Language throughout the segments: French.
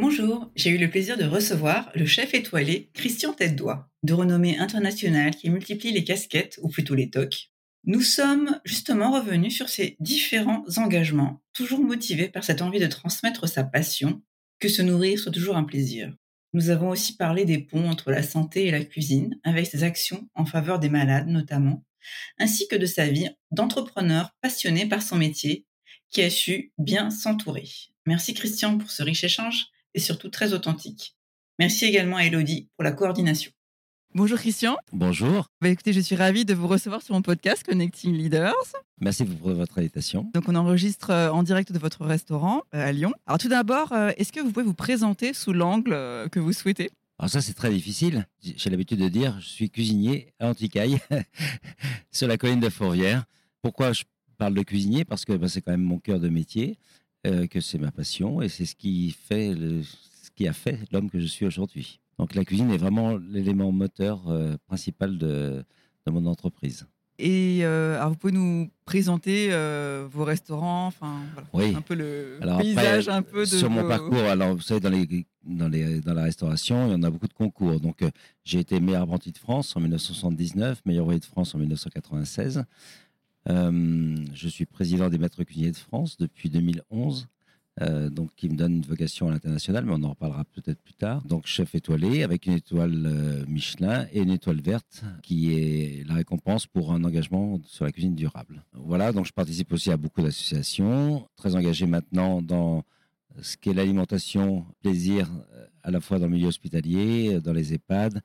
Bonjour, j'ai eu le plaisir de recevoir le chef étoilé Christian Tête-Doigt, de renommée internationale qui multiplie les casquettes, ou plutôt les tocs. Nous sommes justement revenus sur ses différents engagements, toujours motivés par cette envie de transmettre sa passion, que se nourrir soit toujours un plaisir. Nous avons aussi parlé des ponts entre la santé et la cuisine, avec ses actions en faveur des malades notamment, ainsi que de sa vie d'entrepreneur passionné par son métier, qui a su bien s'entourer. Merci Christian pour ce riche échange et surtout très authentique. Merci également à Elodie pour la coordination. Bonjour Christian. Bonjour. Bah, écoutez, je suis ravie de vous recevoir sur mon podcast Connecting Leaders. Merci pour votre invitation. Donc on enregistre euh, en direct de votre restaurant euh, à Lyon. Alors tout d'abord, euh, est-ce que vous pouvez vous présenter sous l'angle que vous souhaitez? Alors ça c'est très difficile. J'ai l'habitude de dire je suis cuisinier à Anticaille sur la colline de Fourvière. Pourquoi je parle de cuisinier? Parce que bah, c'est quand même mon cœur de métier. Euh, que c'est ma passion et c'est ce qui fait ce qui a fait l'homme que je suis aujourd'hui. Donc la cuisine est vraiment l'élément moteur euh, principal de, mon entreprise. Et euh, alors vous pouvez nous présenter vos restaurants, enfin oui. un peu le paysage un peu de sur mon parcours. Alors vous savez dans les dans les dans la restauration, il y en a beaucoup de concours. Donc j'ai été meilleur apprenti de France en 1979, meilleur ouvrier de France en 1996. Euh, je suis président des maîtres cuisiniers de France depuis 2011. Euh, donc qui me donne une vocation à l'international, mais on en reparlera peut-être plus tard. Donc chef étoilé avec une étoile euh, Michelin et une étoile verte qui est la récompense pour un engagement sur la cuisine durable. Voilà, donc je participe aussi à beaucoup d'associations, très engagé maintenant dans ce qu'est l'alimentation, plaisir à la fois dans le milieu hospitalier, dans les EHPAD,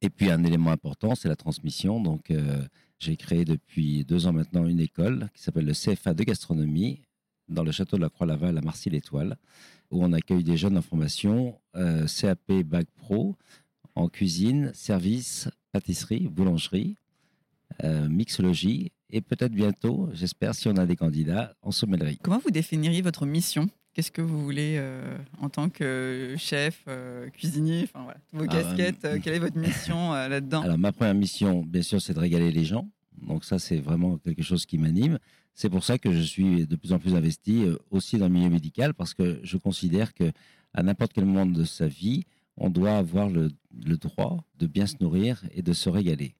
et puis un élément important, c'est la transmission. Donc j'ai créé depuis deux ans maintenant une école qui s'appelle le CFA de gastronomie dans le château de la Croix-Laval à Marcy-l'Étoile, où on accueille des jeunes en formation euh, CAP Bac Pro en cuisine, service, pâtisserie, boulangerie, euh, mixologie et peut-être bientôt, j'espère, si on a des candidats, en sommellerie. Comment vous définiriez votre mission? Qu'est-ce que vous voulez euh, en tant que chef, cuisinier, enfin voilà, vos ah, casquettes, quelle est votre mission là-dedans? Alors ma première mission, bien sûr, c'est de régaler les gens. Donc ça, c'est vraiment quelque chose qui m'anime. C'est pour ça que je suis de plus en plus investi euh, aussi dans le milieu médical parce que je considère que à n'importe quel moment de sa vie, on doit avoir le, droit de bien se nourrir et de se régaler.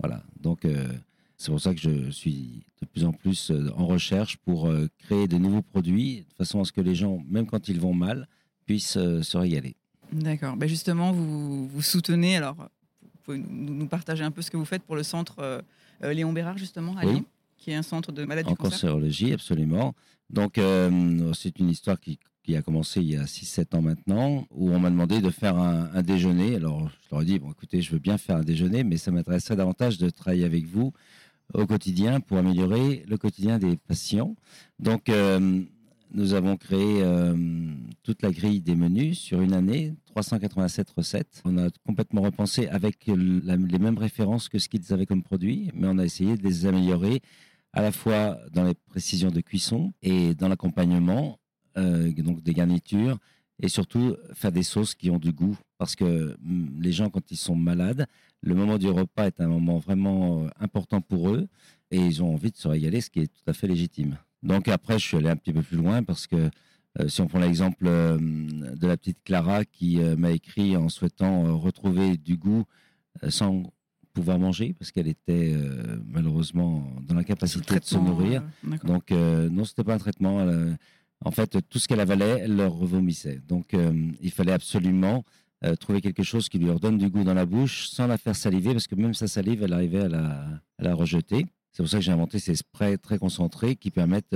Voilà. Donc euh, c'est pour ça que je suis de plus en plus euh, en recherche pour créer de nouveaux produits de façon à ce que les gens, même quand ils vont mal, puissent se régaler. D'accord. Ben justement, vous, vous soutenez alors. Pouvez nous partager un peu ce que vous faites pour le centre euh, Léon Bérard, justement, à Lyon, qui est un centre de maladies en du cancer. En cancérologie, absolument. Donc, euh, c'est une histoire qui, a commencé il y a 6-7 ans maintenant, où on m'a demandé de faire un, déjeuner. Alors, je leur ai dit, bon, écoutez, je veux bien faire un déjeuner, mais ça m'intéresserait davantage de travailler avec vous au quotidien pour améliorer le quotidien des patients. Donc, euh, nous avons créé euh, toute la grille des menus sur une année, 387 recettes. On a complètement repensé avec les mêmes références que ce qu'ils avaient comme produit, mais on a essayé de les améliorer à la fois dans les précisions de cuisson et dans l'accompagnement, euh, donc des garnitures, et surtout faire des sauces qui ont du goût. Parce que mm, les gens, quand ils sont malades, le moment du repas est un moment vraiment euh, important pour eux, et ils ont envie de se régaler, ce qui est tout à fait légitime. Donc après, je suis allé un petit peu plus loin parce que euh, si on prend l'exemple euh, de la petite Clara qui euh, m'a écrit en souhaitant retrouver du goût sans pouvoir manger parce qu'elle était malheureusement dans l'incapacité de se nourrir. Donc non, c'était pas un traitement. en fait, tout ce qu'elle avalait, elle le revomissait. Donc il fallait absolument trouver quelque chose qui lui redonne du goût dans la bouche sans la faire saliver, parce que même sa salive, elle arrivait à la, à la rejeter. C'est pour ça que j'ai inventé ces sprays très concentrés qui permettent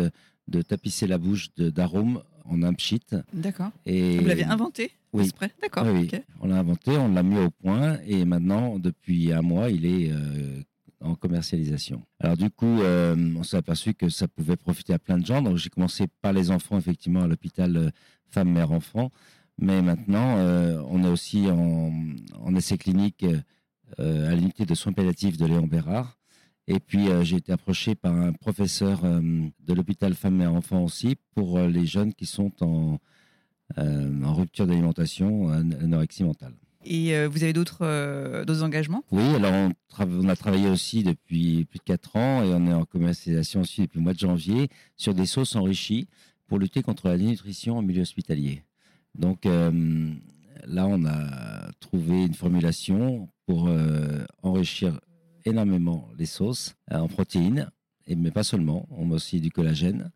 de tapisser la bouche d'arômes en un pchit. D'accord. Et vous l'avez inventé Oui. spray D'accord. Oui, on l'a inventé, on l'a mis au point et maintenant, depuis un mois, il est euh, en commercialisation. Alors du coup, euh, on s'est aperçu que ça pouvait profiter à plein de gens. Donc j'ai commencé par les enfants, effectivement, à l'hôpital euh, femmes, mères, enfants. Mais maintenant, on est aussi en, en essai clinique à l'unité de soins palliatifs de Léon Bérard. Et puis, euh, j'ai été approché par un professeur euh, de l'hôpital femmes et enfants aussi pour euh, les jeunes qui sont en, en rupture d'alimentation, anorexie mentale. Et vous avez d'autres engagements? Oui, alors on, on, a travaillé aussi depuis plus de 4 ans et on est en commercialisation aussi depuis le mois de janvier sur des sauces enrichies pour lutter contre la dénutrition en milieu hospitalier. Donc là, on a trouvé une formulation pour enrichir énormément les sauces euh, en protéines, et, mais pas seulement, on met aussi du collagène.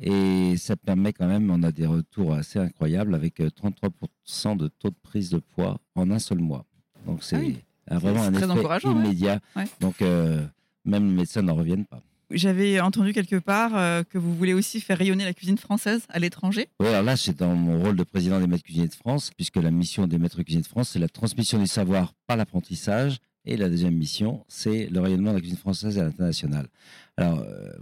Et ça permet quand même, on a des retours assez incroyables avec 33% euh, de taux de prise de poids en un seul mois. Donc c'est ah vraiment un effet immédiat. Donc euh, même les médecins n'en reviennent pas. J'avais entendu quelque part que vous voulez aussi faire rayonner la cuisine française à l'étranger. Oui, alors là, c'est dans mon rôle de président des maîtres cuisiniers de France, puisque la mission des maîtres cuisiniers de France, c'est la transmission du savoir par l'apprentissage et la deuxième mission, c'est le rayonnement de la cuisine française à l'international. Alors, euh,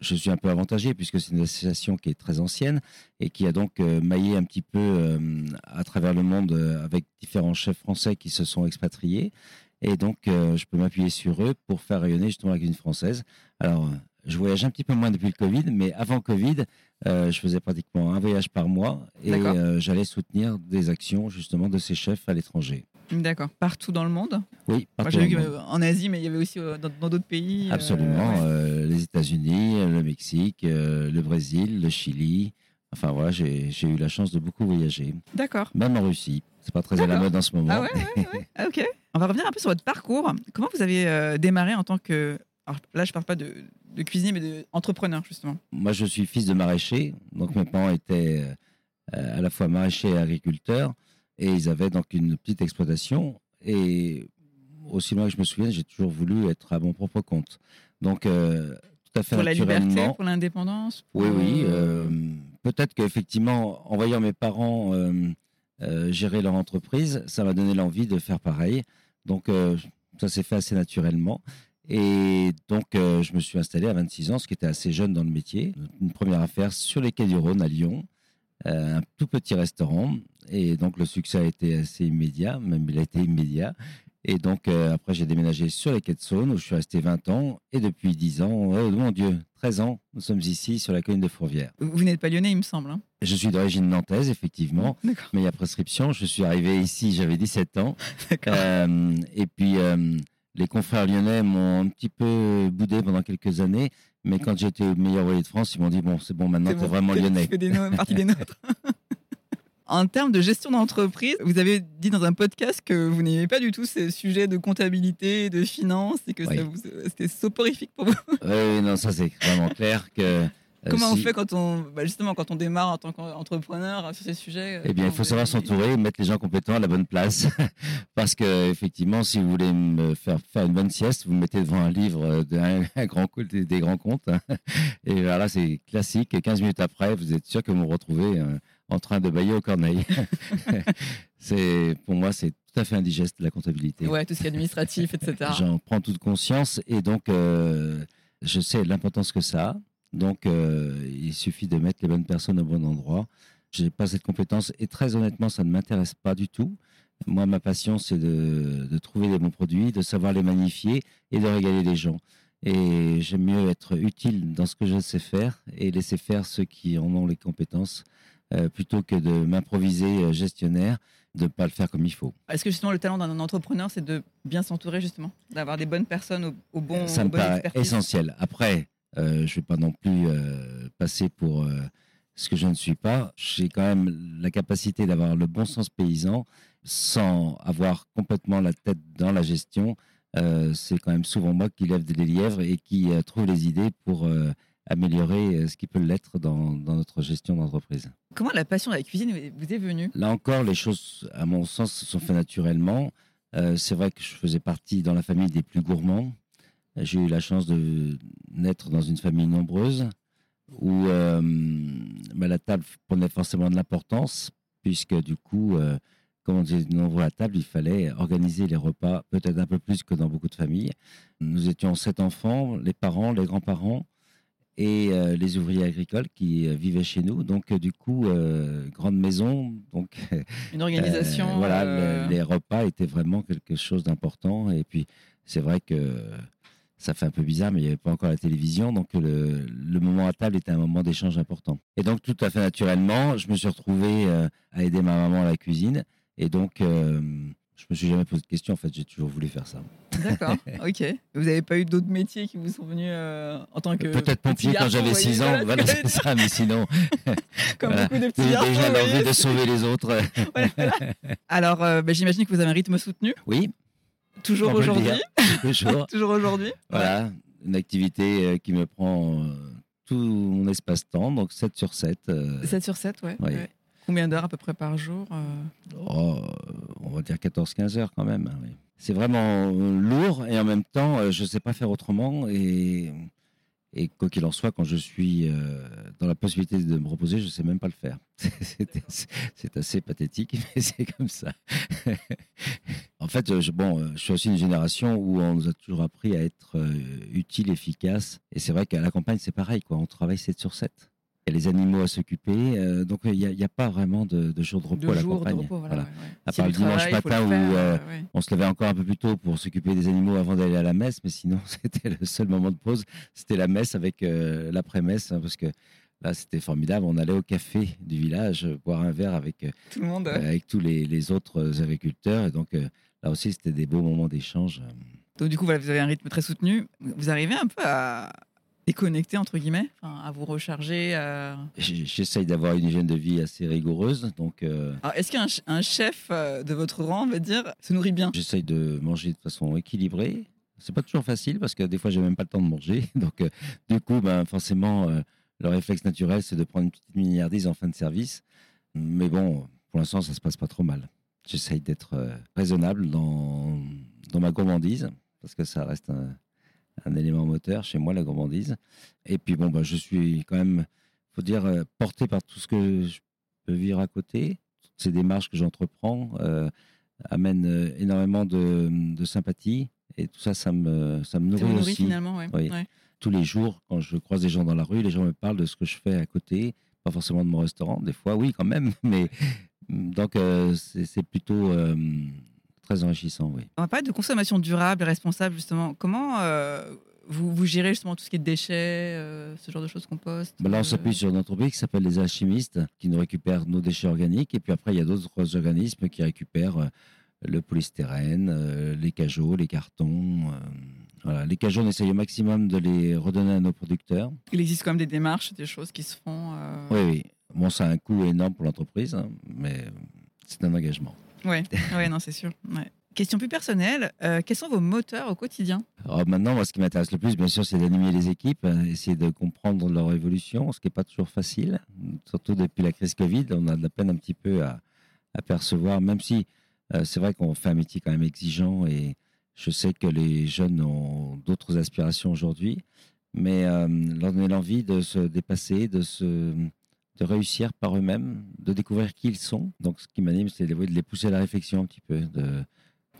je suis un peu avantagé puisque c'est une association qui est très ancienne et qui a donc euh, maillé un petit peu euh, à travers le monde avec différents chefs français qui se sont expatriés. Et donc, je peux m'appuyer sur eux pour faire rayonner justement la cuisine française. Alors, je voyage un petit peu moins depuis le Covid, mais avant Covid, je faisais pratiquement un voyage par mois et j'allais soutenir des actions justement de ces chefs à l'étranger. D'accord. Partout dans le monde Oui, partout. Moi, j'ai vu en Asie, mais il y avait aussi euh, dans d'autres pays. Euh, Absolument. Euh, les États-Unis, le Mexique, le Brésil, le Chili. Enfin voilà, j'ai eu la chance de beaucoup voyager. D'accord. Même en Russie. C'est pas très à la mode en ce moment. Ah ouais, ouais, ah, ok. On va revenir un peu sur votre parcours. Comment vous avez démarré en tant que. Alors là, je parle pas de, de cuisinier, mais d'entrepreneur, justement. Moi, je suis fils de maraîcher. Donc mes parents étaient à la fois maraîchers et agriculteurs. Et ils avaient donc une petite exploitation. Et aussi loin que je me souviens, j'ai toujours voulu être à mon propre compte. Donc, euh, tout à fait pour la liberté, pour l'indépendance Oui, oui. Euh, peut-être qu'effectivement, en voyant mes parents euh, gérer leur entreprise, ça m'a donné l'envie de faire pareil. Donc, ça s'est fait assez naturellement. Et donc, je me suis installé à 26 ans, ce qui était assez jeune dans le métier. Une première affaire sur les quais du Rhône à Lyon. Un tout petit restaurant et donc le succès a été assez immédiat, même il a été immédiat. Et donc euh, après j'ai déménagé sur les quais de Saône où je suis resté 20 ans et depuis 10 ans, oh mon Dieu, 13 ans, nous sommes ici sur la colline de Fourvière. Vous n'êtes pas lyonnais il me semble. Hein je suis d'origine nantaise effectivement, mais il y a prescription. Je suis arrivé ici, j'avais 17 ans. Euh, et puis euh, les confrères lyonnais m'ont un petit peu boudé pendant quelques années. Mais quand j'étais meilleur voilier de France, ils m'ont dit bon, c'est bon, maintenant tu es vraiment lyonnais. Tu fais des partie des nôtres. En termes de gestion d'entreprise, vous avez dit dans un podcast que vous n'aimez pas du tout ces sujets de comptabilité, de finance, et que c'était soporifique pour vous. Oui, non, ça c'est vraiment clair que. Euh, Comment on fait quand on, bah, justement, quand on démarre en tant qu'entrepreneur sur ces sujets euh, Eh bien, il faut savoir s'entourer, mettre les gens compétents à la bonne place. Parce que, effectivement, si vous voulez me faire faire une bonne sieste, vous me mettez devant un livre grand des, des, grands comptes. Et voilà, c'est classique. Et 15 minutes après, vous êtes sûr que vous me retrouvez euh, en train de bailler au corneille. c'est pour moi, c'est tout à fait indigeste la comptabilité. Ouais, tout ce qui est administratif, etc. J'en prends toute conscience et donc euh, je sais l'importance que ça a. Donc euh, il suffit de mettre les bonnes personnes au bon endroit. Je n'ai pas cette compétence et très honnêtement, ça ne m'intéresse pas du tout. Moi, ma passion, c'est de, de, trouver les bons produits, de savoir les magnifier et de régaler les gens. Et j'aime mieux être utile dans ce que je sais faire et laisser faire ceux qui en ont les compétences euh, plutôt que de m'improviser euh, gestionnaire, de ne pas le faire comme il faut. Est-ce que justement le talent d'un entrepreneur, c'est de bien s'entourer justement, d'avoir des bonnes personnes au, au bon Ça me paraît essentiel. Après, euh, je ne vais pas non plus passer pour ce que je ne suis pas. J'ai quand même la capacité d'avoir le bon sens paysan sans avoir complètement la tête dans la gestion. c'est quand même souvent moi qui lève des lièvres et qui trouve les idées pour améliorer ce qui peut l'être dans, dans, notre gestion d'entreprise. Comment la passion de la cuisine vous est venue? Là encore, les choses, à mon sens, se sont faites naturellement. c'est vrai que je faisais partie dans la famille des plus gourmands. J'ai eu la chance de naître dans une famille nombreuse où euh, bah, la table prenait forcément de l'importance, puisque du coup, euh, comme on disait nombreux à la table, il fallait organiser les repas peut-être un peu plus que dans beaucoup de familles. Nous étions sept enfants, les parents, les grands-parents et euh, les ouvriers agricoles qui vivaient chez nous. Donc, du coup, grande maison. Donc, une organisation. voilà, les, repas étaient vraiment quelque chose d'important. Et puis, c'est vrai que ça fait un peu bizarre, mais il n'y avait pas encore la télévision, donc le, moment à table était un moment d'échange important. Et donc tout à fait naturellement, je me suis retrouvé euh, à aider ma maman à la cuisine, et donc euh, je me suis jamais posé de questions. En fait, j'ai toujours voulu faire ça. D'accord, ok. Vous n'avez pas eu d'autres métiers qui vous sont venus euh, en tant que peut-être pompier quand j'avais 6 ans, voilà, c'est ça. Mais sinon, comme beaucoup de petits garçons, déjà l'envie de sauver les autres. Alors, bah, j'imagine que vous avez un rythme soutenu. Oui. Toujours aujourd'hui Toujours. Toujours aujourd'hui Voilà, une activité euh, qui me prend euh, tout mon espace-temps, donc 7 sur 7. 7 euh, sur 7, ouais. Combien d'heures à peu près par jour oh, On va dire 14-15 heures quand même. Hein, C'est vraiment lourd et en même temps, je ne sais pas faire autrement. Et et quoi qu'il en soit, quand je suis euh, dans la possibilité de me reposer, je ne sais même pas le faire. c'est assez pathétique, mais c'est comme ça. en fait, je, bon, euh, je suis aussi une génération où on nous a toujours appris à être euh, utile, efficace. Et c'est vrai qu'à la campagne, c'est pareil. Quoi. On travaille 7 sur 7 y a les animaux à s'occuper. Euh, donc, il n'y a, pas vraiment de, de jour de repos à la campagne. voilà, À part le dimanche matin où euh, on se levait encore un peu plus tôt pour s'occuper des animaux avant d'aller à la messe, mais sinon, c'était le seul moment de pause. C'était la messe avec euh, l'après-messe, hein, parce que là, c'était formidable. On allait au café du village boire un verre avec, Tout le monde, avec tous les, les, autres agriculteurs. Et donc, là aussi, c'était des beaux moments d'échange. Donc, du coup, voilà, vous avez un rythme très soutenu. Vous arrivez un peu à, déconnecter, entre guillemets, à vous recharger J'essaye d'avoir une hygiène de vie assez rigoureuse. Donc, euh, est-ce qu'un chef euh, de votre rang, on va dire, se nourrit bien? J'essaye de manger de façon équilibrée. C'est pas toujours facile parce que des fois, j'ai même pas le temps de manger. Donc, euh, du coup, ben, forcément, le réflexe naturel, c'est de prendre une petite milliardise en fin de service. Mais bon, pour l'instant, ça se passe pas trop mal. J'essaye d'être raisonnable dans, dans ma gourmandise parce que ça reste un, un élément moteur chez moi, la gourmandise. Et puis bon, bah, je suis quand même, faut dire, euh, porté par tout ce que je peux vivre à côté. Toutes ces démarches que j'entreprends euh, amènent euh, énormément de, de, sympathie. Et tout ça, ça me, ça me nourrit, aussi. finalement, oui. Tous les jours, quand je croise des gens dans la rue, les gens me parlent de ce que je fais à côté. Pas forcément de mon restaurant, des fois, oui, quand même. Mais donc, c'est plutôt très enrichissant, oui. On va parler de consommation durable et responsable, justement. Comment euh, vous, vous, gérez justement tout ce qui est déchets, euh, ce genre de choses, compost ben Là, on euh s'appuie sur une entreprise qui s'appelle les alchimistes, qui nous récupèrent nos déchets organiques. Et puis après, il y a d'autres organismes qui récupèrent le polystyrène, les cajots, les cartons. Voilà. Les cajots, on essaye au maximum de les redonner à nos producteurs. Il existe quand même des démarches, des choses qui se font. Oui, oui. Bon, ça a un coût énorme pour l'entreprise, hein, mais c'est un engagement. Oui, non, c'est sûr. Question plus personnelle, euh, quels sont vos moteurs au quotidien? Alors Maintenant, moi, ce qui m'intéresse le plus, bien sûr, c'est d'animer les équipes, euh, essayer de comprendre leur évolution, ce qui n'est pas toujours facile, surtout depuis la crise Covid. On a de la peine un petit peu à, percevoir, même si euh, c'est vrai qu'on fait un métier quand même exigeant et je sais que les jeunes ont d'autres aspirations aujourd'hui, mais leur donner l'envie de se dépasser, de se de réussir par eux-mêmes, de découvrir qui ils sont. Donc, ce qui m'anime, c'est de les pousser à la réflexion un petit peu. De,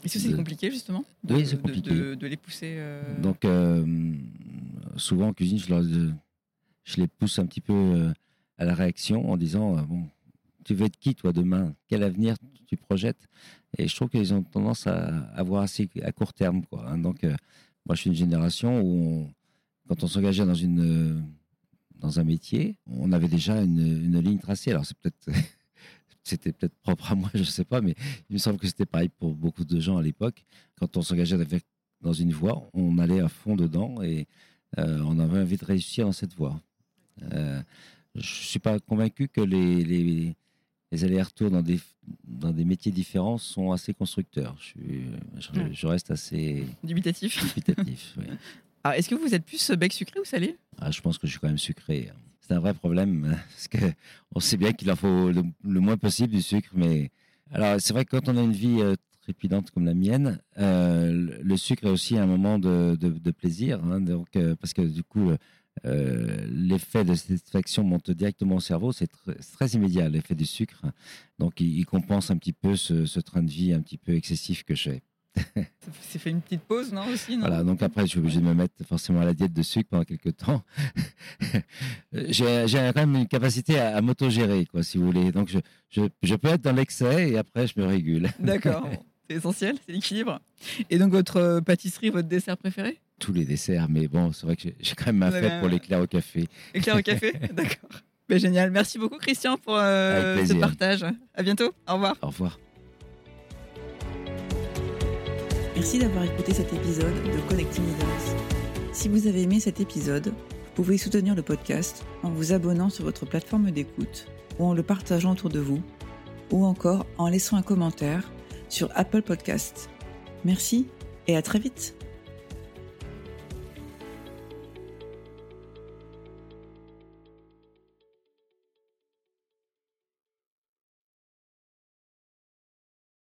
Est-ce que c'est compliqué, justement de, Oui, c'est compliqué. De, les pousser. Euh, Donc, euh, souvent en cuisine, je, leur, je, les pousse un petit peu euh, à la réaction en disant bon, Tu veux être qui, toi, demain? Quel avenir tu projettes? Et je trouve qu'ils ont tendance à avoir assez à court terme. Quoi, hein. Donc, moi, je suis une génération où, quand on s'engageait dans une dans un métier, on avait déjà une, ligne tracée. Alors c'est peut-être c'était peut-être propre à moi, je ne sais pas, mais il me semble que c'était pareil pour beaucoup de gens à l'époque. Quand on s'engageait dans une voie, on allait à fond dedans et euh, on avait envie de réussir dans cette voie. Euh, je ne suis pas convaincu que les, les, les allers-retours dans des, dans des métiers différents sont assez constructeurs. Je, je, reste assez dubitatif. dubitatif oui. est-ce que vous êtes plus bec sucré ou salé? Ah, Je pense que je suis quand même sucré. C'est un vrai problème parce que on sait bien qu'il en faut le, moins possible du sucre, mais alors c'est vrai que quand on a une vie euh, trépidante comme la mienne, euh, le sucre est aussi un moment de, plaisir, hein, donc parce que du coup l'effet de satisfaction monte directement au cerveau, c'est très immédiat l'effet du sucre, donc il, compense un petit peu ce train de vie un petit peu excessif que j'ai. C'est fait une petite pause, non aussi Voilà, donc après, je suis obligé de me mettre forcément à la diète de sucre pendant quelques temps. j'ai quand même une capacité à, m'autogérer, quoi, si vous voulez. Donc, je, je, je peux être dans l'excès et après, je me régule. D'accord, c'est essentiel, c'est l'équilibre. Et donc, votre euh, pâtisserie, votre dessert préféré? Tous les desserts, mais bon, c'est vrai que j'ai quand même ma fête pour l'éclair au café. Éclair au café D'accord. Ben, génial. Merci beaucoup, Christian, pour euh, ce partage. À bientôt. Au revoir. Au revoir. Merci d'avoir écouté cet épisode de Connecting Leaders. Si vous avez aimé cet épisode, vous pouvez soutenir le podcast en vous abonnant sur votre plateforme d'écoute ou en le partageant autour de vous ou encore en laissant un commentaire sur Apple Podcasts. Merci et à très vite